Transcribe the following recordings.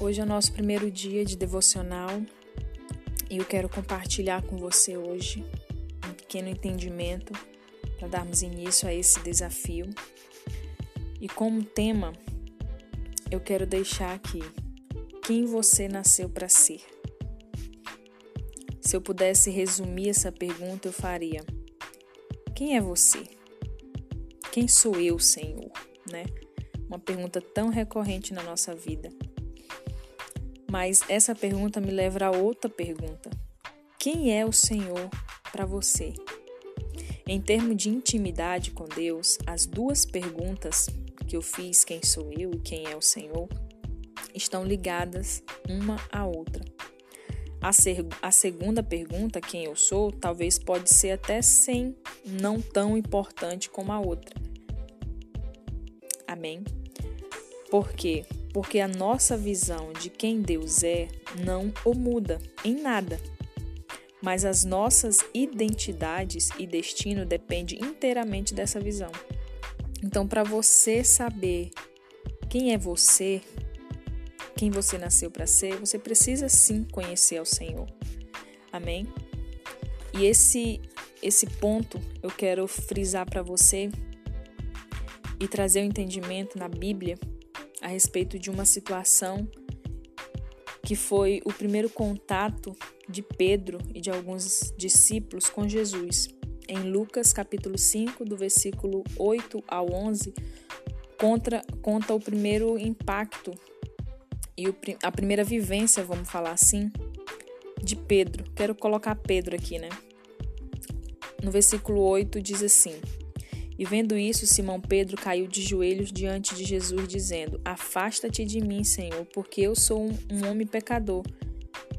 Hoje é o nosso primeiro dia de devocional e eu quero compartilhar com você hoje um pequeno entendimento para darmos início a esse desafio. E como tema, eu quero deixar aqui quem você nasceu para ser. Se eu pudesse resumir essa pergunta, eu faria: Quem é você? Quem sou eu, Senhor? Né? Uma pergunta tão recorrente na nossa vida. Mas essa pergunta me leva a outra pergunta: Quem é o Senhor para você? Em termos de intimidade com Deus, as duas perguntas que eu fiz, quem sou eu e quem é o Senhor, estão ligadas uma à outra. A, ser, a segunda pergunta, quem eu sou, talvez pode ser até sem, não tão importante como a outra. Amém? Por quê? Porque a nossa visão de quem Deus é não o muda em nada. Mas as nossas identidades e destino depende inteiramente dessa visão. Então, para você saber quem é você, quem você nasceu para ser, você precisa sim conhecer ao Senhor. Amém? E esse esse ponto eu quero frisar para você e trazer o um entendimento na Bíblia a respeito de uma situação que foi o primeiro contato de Pedro e de alguns discípulos com Jesus. Em Lucas capítulo 5, do versículo 8 ao 11, contra, conta o primeiro impacto e o, a primeira vivência, vamos falar assim, de Pedro. Quero colocar Pedro aqui, né? No versículo 8 diz assim: E vendo isso, Simão Pedro caiu de joelhos diante de Jesus, dizendo: Afasta-te de mim, Senhor, porque eu sou um, um homem pecador.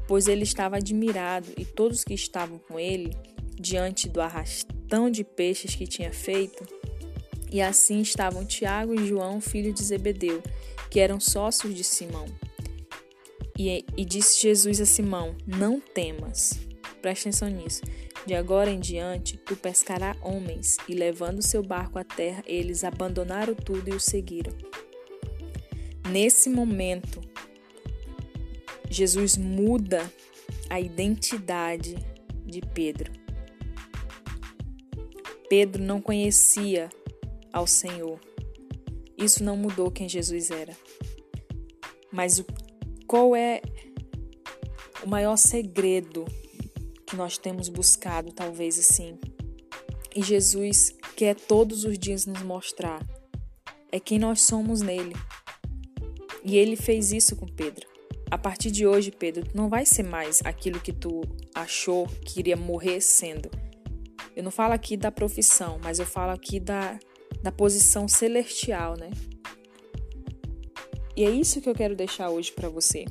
Pois ele estava admirado e todos que estavam com ele, diante do arrastão de peixes que tinha feito, e assim estavam Tiago e João, filho de Zebedeu, que eram sócios de Simão. E, e disse Jesus a Simão: Não temas. Preste atenção nisso. De agora em diante, tu pescarás homens. E levando seu barco à terra, eles abandonaram tudo e o seguiram. Nesse momento, Jesus muda a identidade de Pedro. Pedro não conhecia ao Senhor. Isso não mudou quem Jesus era. Mas o qual é o maior segredo que nós temos buscado, talvez assim? E Jesus quer todos os dias nos mostrar é quem nós somos nele. E ele fez isso com Pedro. A partir de hoje, Pedro, não vai ser mais aquilo que tu achou que iria morrer sendo. Eu não falo aqui da profissão, mas eu falo aqui da, da posição celestial, né? E é isso que eu quero deixar hoje para você.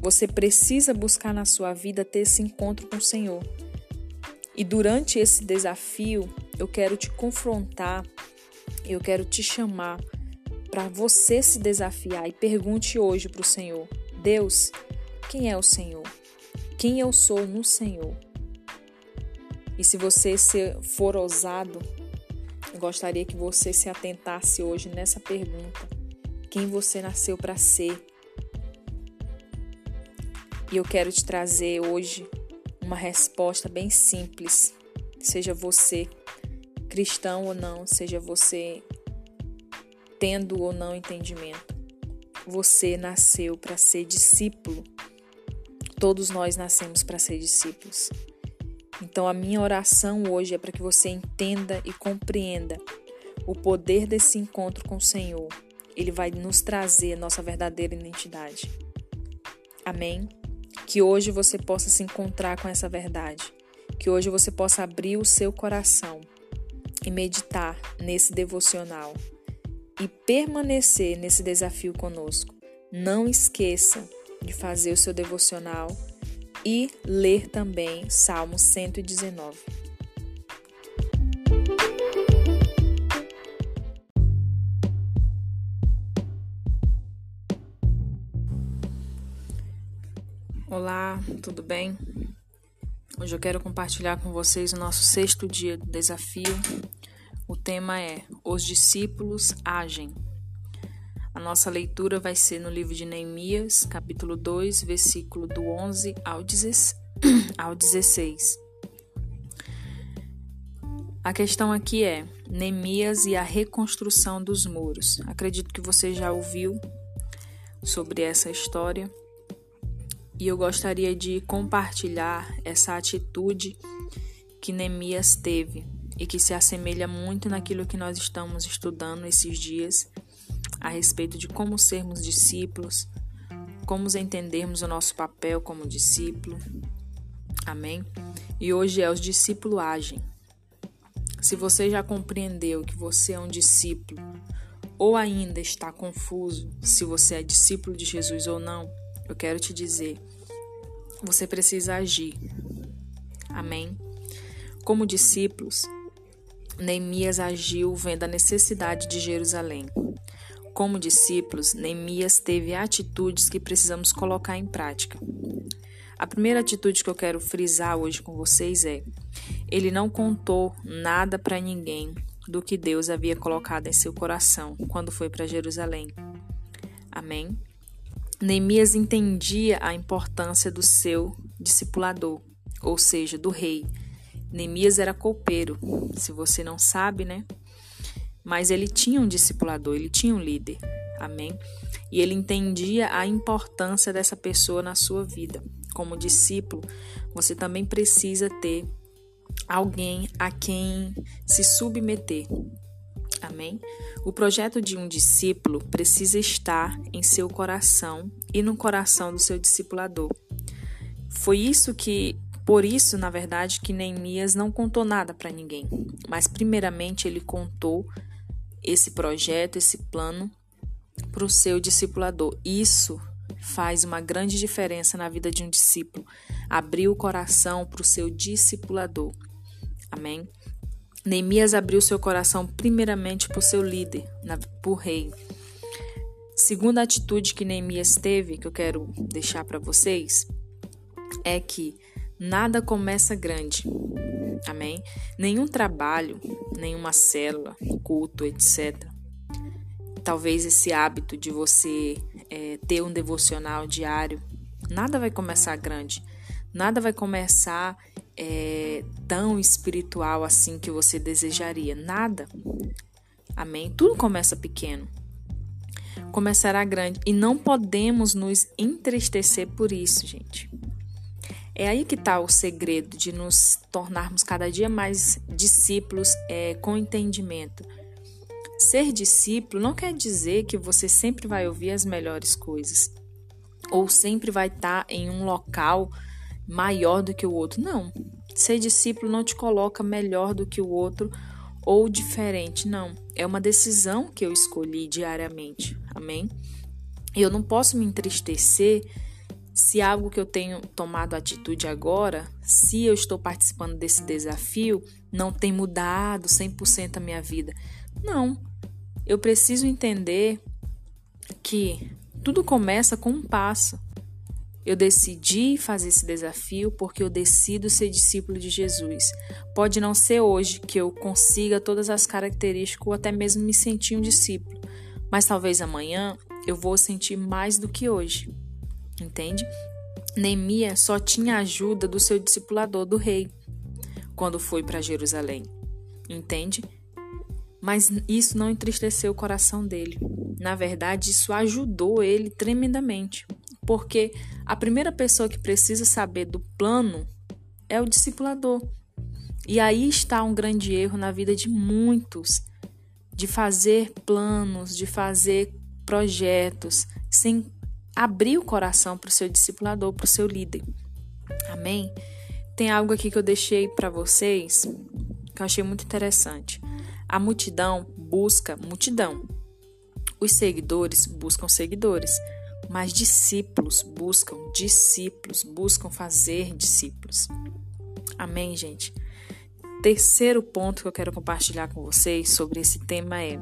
Você precisa buscar na sua vida ter esse encontro com o Senhor. E durante esse desafio, eu quero te confrontar, eu quero te chamar para você se desafiar e pergunte hoje para o Senhor: Deus, quem é o Senhor? Quem eu sou no Senhor? E se você for ousado, eu gostaria que você se atentasse hoje nessa pergunta quem você nasceu para ser. E eu quero te trazer hoje uma resposta bem simples. Seja você cristão ou não, seja você tendo ou não entendimento. Você nasceu para ser discípulo. Todos nós nascemos para ser discípulos. Então a minha oração hoje é para que você entenda e compreenda o poder desse encontro com o Senhor ele vai nos trazer a nossa verdadeira identidade. Amém? Que hoje você possa se encontrar com essa verdade. Que hoje você possa abrir o seu coração e meditar nesse devocional e permanecer nesse desafio conosco. Não esqueça de fazer o seu devocional e ler também Salmo 119. Olá, tudo bem? Hoje eu quero compartilhar com vocês o nosso sexto dia do desafio. O tema é Os discípulos agem. A nossa leitura vai ser no livro de Neemias, capítulo 2, versículo do 11 ao 16. A questão aqui é Neemias e a reconstrução dos muros. Acredito que você já ouviu sobre essa história e eu gostaria de compartilhar essa atitude que Neemias teve e que se assemelha muito naquilo que nós estamos estudando esses dias a respeito de como sermos discípulos, como entendermos o nosso papel como discípulo. Amém? E hoje é os discípulos agem. Se você já compreendeu que você é um discípulo, ou ainda está confuso se você é discípulo de Jesus ou não, eu quero te dizer, você precisa agir. Amém? Como discípulos, Neemias agiu vendo a necessidade de Jerusalém. Como discípulos, Neemias teve atitudes que precisamos colocar em prática. A primeira atitude que eu quero frisar hoje com vocês é: ele não contou nada para ninguém do que Deus havia colocado em seu coração quando foi para Jerusalém. Amém? Neemias entendia a importância do seu discipulador, ou seja, do rei. Neemias era copeiro, se você não sabe, né? Mas ele tinha um discipulador, ele tinha um líder. Amém? E ele entendia a importância dessa pessoa na sua vida como discípulo, você também precisa ter alguém a quem se submeter. Amém? O projeto de um discípulo precisa estar em seu coração e no coração do seu discipulador. Foi isso que, por isso, na verdade, que Neemias não contou nada para ninguém, mas primeiramente ele contou esse projeto, esse plano para o seu discipulador. Isso faz uma grande diferença na vida de um discípulo. Abrir o coração para o seu discipulador. Amém? Neemias abriu seu coração primeiramente o seu líder, o rei. Segunda atitude que Neemias teve, que eu quero deixar para vocês, é que nada começa grande. Amém? Nenhum trabalho, nenhuma célula, culto, etc. Talvez esse hábito de você é, ter um devocional diário, nada vai começar grande, nada vai começar é, tão espiritual assim que você desejaria, nada. Amém? Tudo começa pequeno, começará grande e não podemos nos entristecer por isso, gente. É aí que está o segredo de nos tornarmos cada dia mais discípulos é, com entendimento Ser discípulo não quer dizer que você sempre vai ouvir as melhores coisas ou sempre vai estar em um local maior do que o outro. Não. Ser discípulo não te coloca melhor do que o outro ou diferente, não. É uma decisão que eu escolhi diariamente. Amém? Eu não posso me entristecer se algo que eu tenho tomado atitude agora, se eu estou participando desse desafio, não tem mudado 100% a minha vida. Não. Eu preciso entender que tudo começa com um passo. Eu decidi fazer esse desafio porque eu decido ser discípulo de Jesus. Pode não ser hoje que eu consiga todas as características ou até mesmo me sentir um discípulo, mas talvez amanhã eu vou sentir mais do que hoje. Entende? Neemias só tinha a ajuda do seu discipulador, do rei, quando foi para Jerusalém. Entende? Mas isso não entristeceu o coração dele. Na verdade, isso ajudou ele tremendamente. Porque a primeira pessoa que precisa saber do plano é o discipulador. E aí está um grande erro na vida de muitos, de fazer planos, de fazer projetos, sem abrir o coração para o seu discipulador, para o seu líder. Amém? Tem algo aqui que eu deixei para vocês que eu achei muito interessante. A multidão busca multidão. Os seguidores buscam seguidores, mas discípulos buscam discípulos, buscam fazer discípulos. Amém, gente? Terceiro ponto que eu quero compartilhar com vocês sobre esse tema é: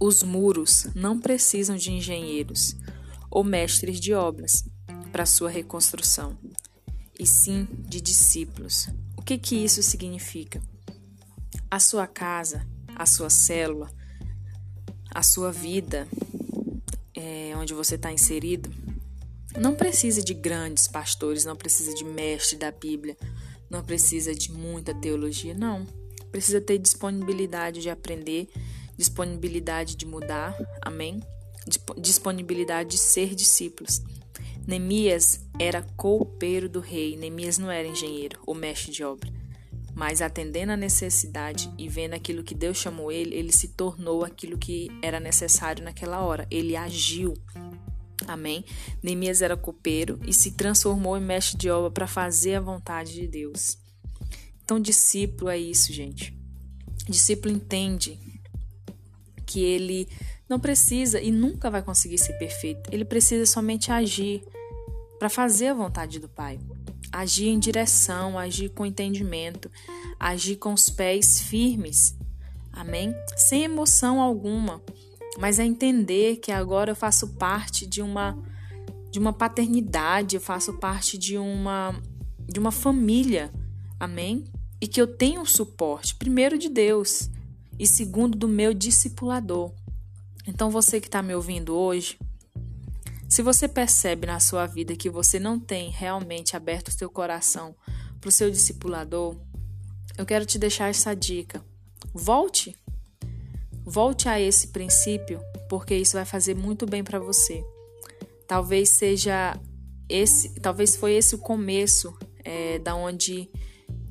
os muros não precisam de engenheiros ou mestres de obras para sua reconstrução, e sim de discípulos. O que que isso significa? A sua casa, a sua célula, a sua vida, é, onde você está inserido, não precisa de grandes pastores, não precisa de mestre da Bíblia, não precisa de muita teologia, não. Precisa ter disponibilidade de aprender, disponibilidade de mudar, amém? Disponibilidade de ser discípulos. Neemias era copeiro do rei, Neemias não era engenheiro ou mestre de obra. Mas atendendo à necessidade e vendo aquilo que Deus chamou ele, ele se tornou aquilo que era necessário naquela hora. Ele agiu. Amém? Neemias era copeiro e se transformou em mestre de obra para fazer a vontade de Deus. Então, discípulo é isso, gente. Discípulo entende que ele não precisa e nunca vai conseguir ser perfeito. Ele precisa somente agir para fazer a vontade do Pai agir em direção, agir com entendimento, agir com os pés firmes. Amém? Sem emoção alguma, mas é entender que agora eu faço parte de uma de uma paternidade, eu faço parte de uma de uma família. Amém? E que eu tenho suporte, primeiro de Deus e segundo do meu discipulador. Então você que está me ouvindo hoje, se você percebe na sua vida que você não tem realmente aberto o seu coração para o seu discipulador, eu quero te deixar essa dica. Volte. Volte a esse princípio, porque isso vai fazer muito bem para você. Talvez seja esse, talvez foi esse o começo é, da onde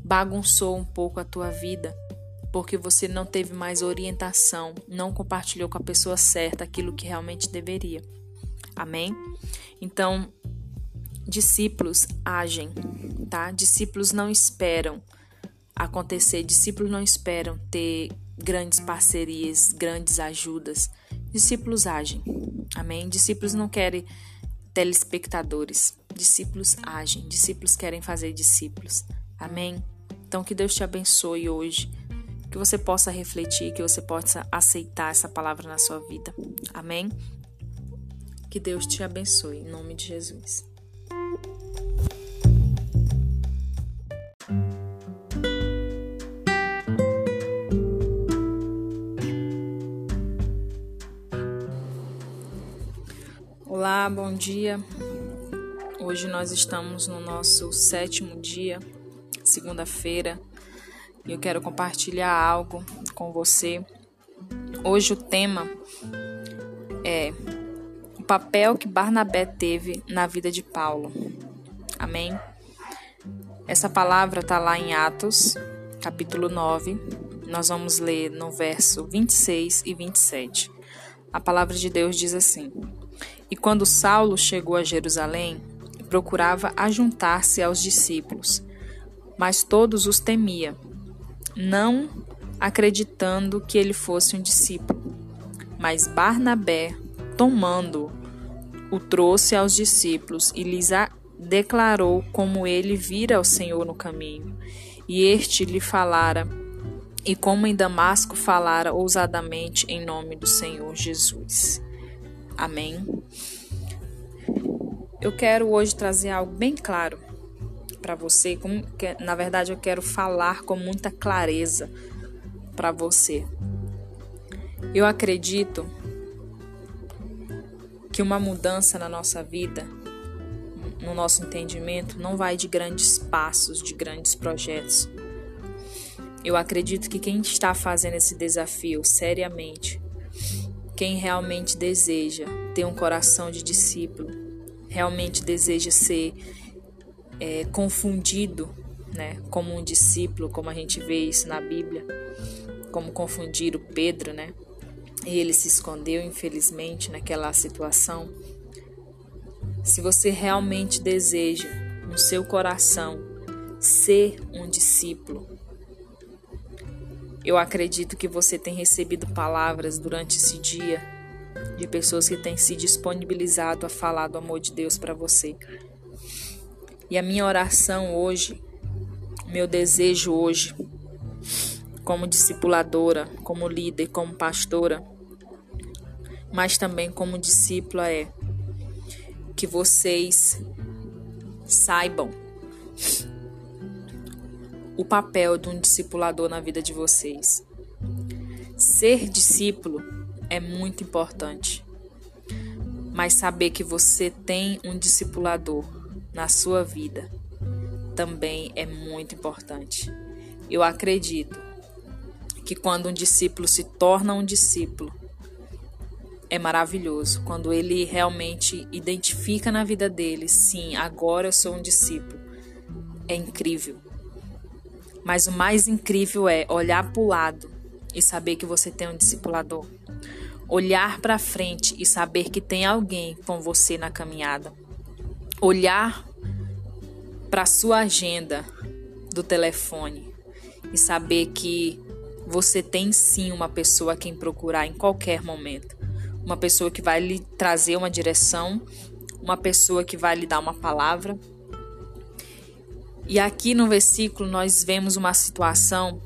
bagunçou um pouco a tua vida, porque você não teve mais orientação, não compartilhou com a pessoa certa aquilo que realmente deveria. Amém? Então, discípulos agem, tá? Discípulos não esperam acontecer, discípulos não esperam ter grandes parcerias, grandes ajudas. Discípulos agem. Amém? Discípulos não querem telespectadores. Discípulos agem. Discípulos querem fazer discípulos. Amém? Então que Deus te abençoe hoje. Que você possa refletir, que você possa aceitar essa palavra na sua vida. Amém? Que Deus te abençoe, em nome de Jesus. Olá, bom dia. Hoje nós estamos no nosso sétimo dia, segunda-feira, e eu quero compartilhar algo com você. Hoje o tema é papel que Barnabé teve na vida de Paulo. Amém? Essa palavra está lá em Atos, capítulo 9. Nós vamos ler no verso 26 e 27. A palavra de Deus diz assim: E quando Saulo chegou a Jerusalém, procurava ajuntar-se aos discípulos, mas todos os temia, não acreditando que ele fosse um discípulo. Mas Barnabé tomando, o trouxe aos discípulos e lhes declarou como ele vira ao Senhor no caminho. E este lhe falara, e como em Damasco falara ousadamente em nome do Senhor Jesus. Amém. Eu quero hoje trazer algo bem claro para você, como que, na verdade eu quero falar com muita clareza para você. Eu acredito que uma mudança na nossa vida, no nosso entendimento, não vai de grandes passos, de grandes projetos. Eu acredito que quem está fazendo esse desafio seriamente, quem realmente deseja ter um coração de discípulo, realmente deseja ser é, confundido né, como um discípulo, como a gente vê isso na Bíblia, como confundir o Pedro, né? E ele se escondeu, infelizmente, naquela situação. Se você realmente deseja, no seu coração, ser um discípulo, eu acredito que você tem recebido palavras durante esse dia de pessoas que têm se disponibilizado a falar do amor de Deus para você. E a minha oração hoje, meu desejo hoje, como discipuladora, como líder, como pastora, mas também como discípula é que vocês saibam o papel de um discipulador na vida de vocês. Ser discípulo é muito importante. mas saber que você tem um discipulador na sua vida também é muito importante. Eu acredito que quando um discípulo se torna um discípulo, é maravilhoso. Quando ele realmente identifica na vida dele, sim, agora eu sou um discípulo. É incrível. Mas o mais incrível é olhar para o lado e saber que você tem um discipulador. Olhar para frente e saber que tem alguém com você na caminhada. Olhar para sua agenda do telefone e saber que você tem sim uma pessoa a quem procurar em qualquer momento. Uma pessoa que vai lhe trazer uma direção, uma pessoa que vai lhe dar uma palavra. E aqui no versículo nós vemos uma situação.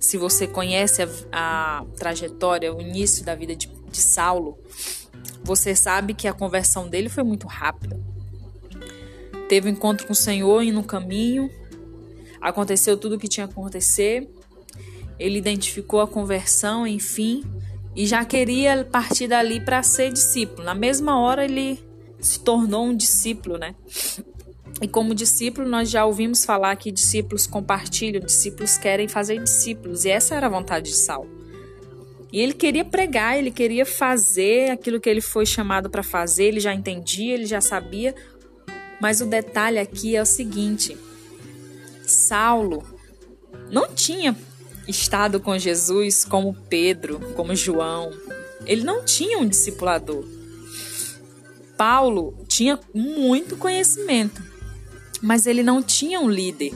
Se você conhece a, a trajetória, o início da vida de, de Saulo, você sabe que a conversão dele foi muito rápida. Teve um encontro com o Senhor e no caminho aconteceu tudo o que tinha que acontecer ele identificou a conversão, enfim, e já queria partir dali para ser discípulo. Na mesma hora ele se tornou um discípulo, né? E como discípulo, nós já ouvimos falar que discípulos compartilham, discípulos querem fazer discípulos, e essa era a vontade de Saulo. E ele queria pregar, ele queria fazer aquilo que ele foi chamado para fazer, ele já entendia, ele já sabia. Mas o detalhe aqui é o seguinte: Saulo não tinha estado com Jesus como Pedro, como João. Ele não tinha um discipulador. Paulo tinha muito conhecimento, mas ele não tinha um líder.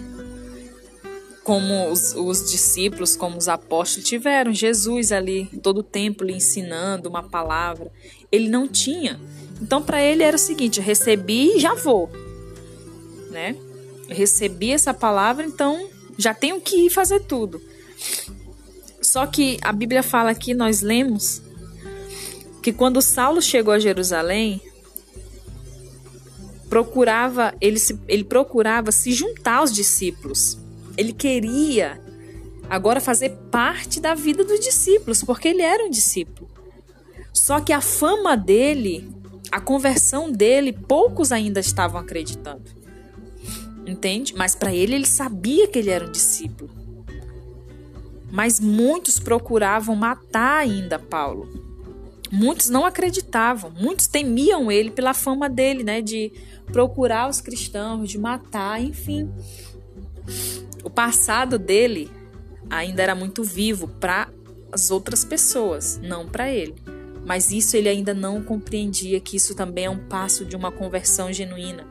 Como os, os discípulos, como os apóstolos tiveram, Jesus ali todo o tempo lhe ensinando uma palavra. Ele não tinha. Então, para ele era o seguinte: recebi e já vou. Né? Recebi essa palavra, então já tenho que ir fazer tudo. Só que a Bíblia fala aqui, nós lemos, que quando Saulo chegou a Jerusalém, procurava, ele, se, ele procurava se juntar aos discípulos. Ele queria agora fazer parte da vida dos discípulos, porque ele era um discípulo. Só que a fama dele, a conversão dele, poucos ainda estavam acreditando. Entende? Mas para ele, ele sabia que ele era um discípulo. Mas muitos procuravam matar ainda Paulo. Muitos não acreditavam, muitos temiam ele pela fama dele, né, de procurar os cristãos, de matar, enfim. O passado dele ainda era muito vivo para as outras pessoas, não para ele. Mas isso ele ainda não compreendia que isso também é um passo de uma conversão genuína.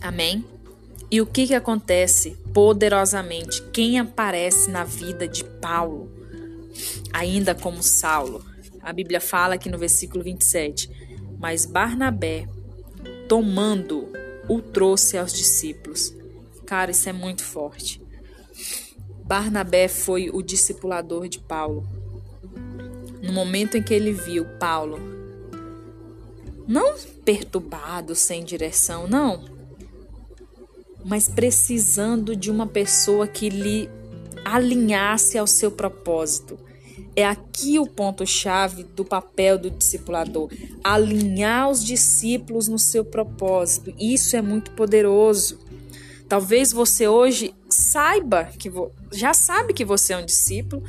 Amém? E o que, que acontece poderosamente? Quem aparece na vida de Paulo, ainda como Saulo? A Bíblia fala aqui no versículo 27. Mas Barnabé, tomando, o trouxe aos discípulos. Cara, isso é muito forte. Barnabé foi o discipulador de Paulo. No momento em que ele viu Paulo, não perturbado, sem direção, não, mas precisando de uma pessoa que lhe alinhasse ao seu propósito. É aqui o ponto-chave do papel do discipulador: alinhar os discípulos no seu propósito. Isso é muito poderoso. Talvez você hoje saiba que já sabe que você é um discípulo,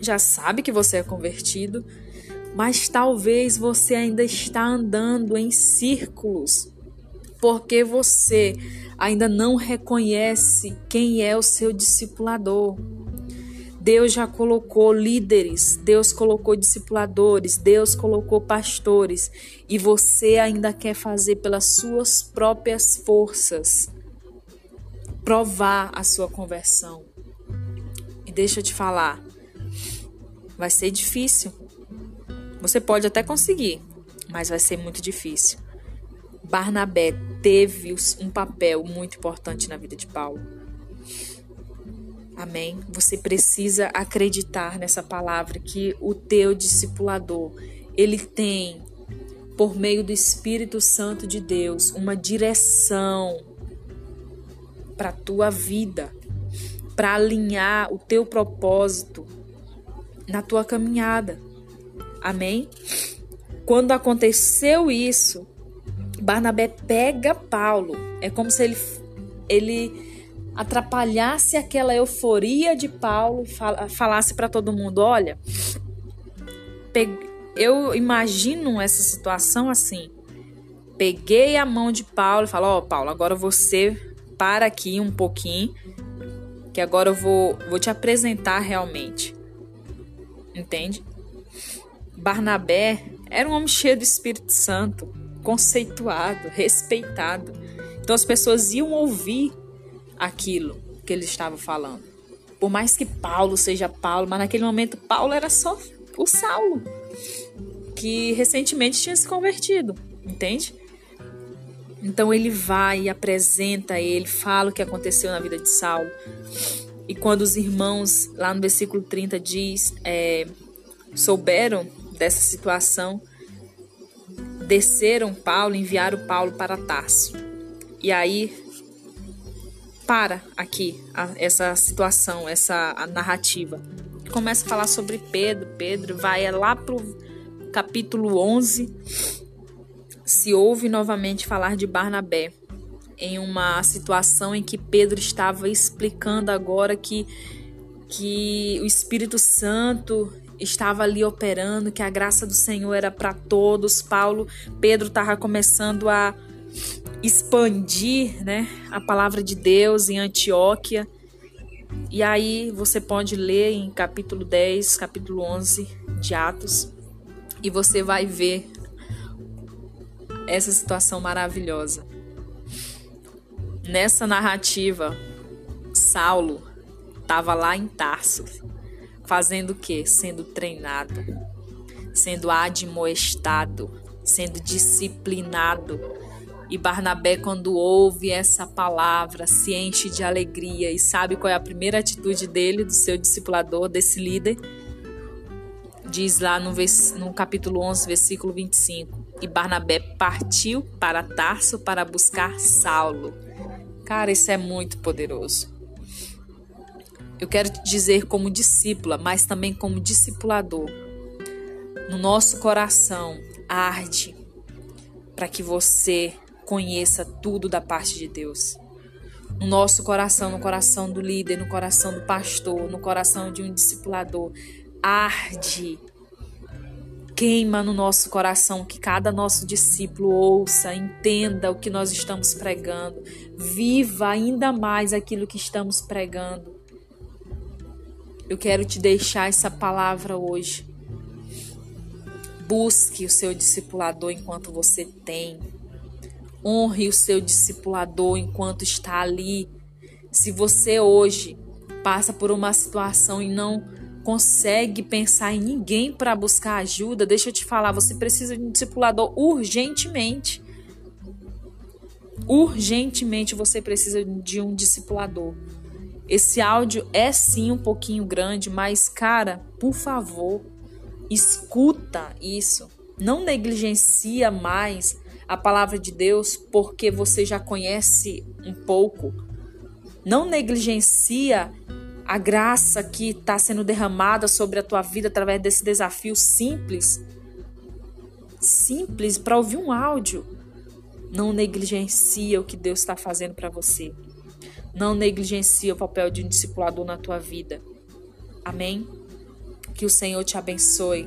já sabe que você é convertido, mas talvez você ainda está andando em círculos porque você ainda não reconhece quem é o seu discipulador. Deus já colocou líderes, Deus colocou discipuladores, Deus colocou pastores e você ainda quer fazer pelas suas próprias forças provar a sua conversão. E deixa eu te falar, vai ser difícil. Você pode até conseguir, mas vai ser muito difícil. Barnabé teve um papel muito importante na vida de Paulo. Amém? Você precisa acreditar nessa palavra que o teu discipulador, ele tem por meio do Espírito Santo de Deus uma direção para a tua vida, para alinhar o teu propósito na tua caminhada. Amém? Quando aconteceu isso, Barnabé pega Paulo. É como se ele, ele atrapalhasse aquela euforia de Paulo e falasse para todo mundo: olha, eu imagino essa situação assim. Peguei a mão de Paulo e falo: Ó, oh, Paulo, agora você para aqui um pouquinho, que agora eu vou, vou te apresentar realmente. Entende? Barnabé era um homem cheio do Espírito Santo, conceituado, respeitado. Então as pessoas iam ouvir aquilo que ele estava falando. Por mais que Paulo seja Paulo, mas naquele momento Paulo era só o Saulo, que recentemente tinha se convertido, entende? Então ele vai e apresenta ele, fala o que aconteceu na vida de Saulo. E quando os irmãos, lá no versículo 30, diz, é, souberam dessa situação, desceram Paulo, enviaram Paulo para Tarso. E aí para aqui a, essa situação, essa narrativa. Começa a falar sobre Pedro. Pedro vai lá pro capítulo 11. Se ouve novamente falar de Barnabé em uma situação em que Pedro estava explicando agora que que o Espírito Santo estava ali operando, que a graça do Senhor era para todos. Paulo, Pedro estava começando a expandir né, a palavra de Deus em Antioquia. E aí você pode ler em capítulo 10, capítulo 11 de Atos, e você vai ver essa situação maravilhosa. Nessa narrativa, Saulo estava lá em Tarso, fazendo o quê? Sendo treinado, sendo admoestado, sendo disciplinado e Barnabé, quando ouve essa palavra, se enche de alegria e sabe qual é a primeira atitude dele, do seu discipulador, desse líder. Diz lá no, no capítulo 11, versículo 25: E Barnabé partiu para Tarso para buscar Saulo. Cara, isso é muito poderoso. Eu quero dizer como discípula, mas também como discipulador. No nosso coração arde para que você conheça tudo da parte de Deus. No nosso coração, no coração do líder, no coração do pastor, no coração de um discipulador, arde, queima no nosso coração que cada nosso discípulo ouça, entenda o que nós estamos pregando, viva ainda mais aquilo que estamos pregando. Eu quero te deixar essa palavra hoje. Busque o seu discipulador enquanto você tem. Honre o seu discipulador enquanto está ali. Se você hoje passa por uma situação e não consegue pensar em ninguém para buscar ajuda, deixa eu te falar, você precisa de um discipulador urgentemente. Urgentemente você precisa de um discipulador. Esse áudio é sim um pouquinho grande, mas cara, por favor, escuta isso. Não negligencia mais a palavra de Deus porque você já conhece um pouco. Não negligencia a graça que está sendo derramada sobre a tua vida através desse desafio simples. Simples para ouvir um áudio. Não negligencia o que Deus está fazendo para você. Não negligencia o papel de um discipulador na tua vida. Amém? Que o Senhor te abençoe.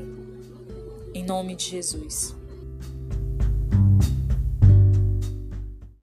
Em nome de Jesus.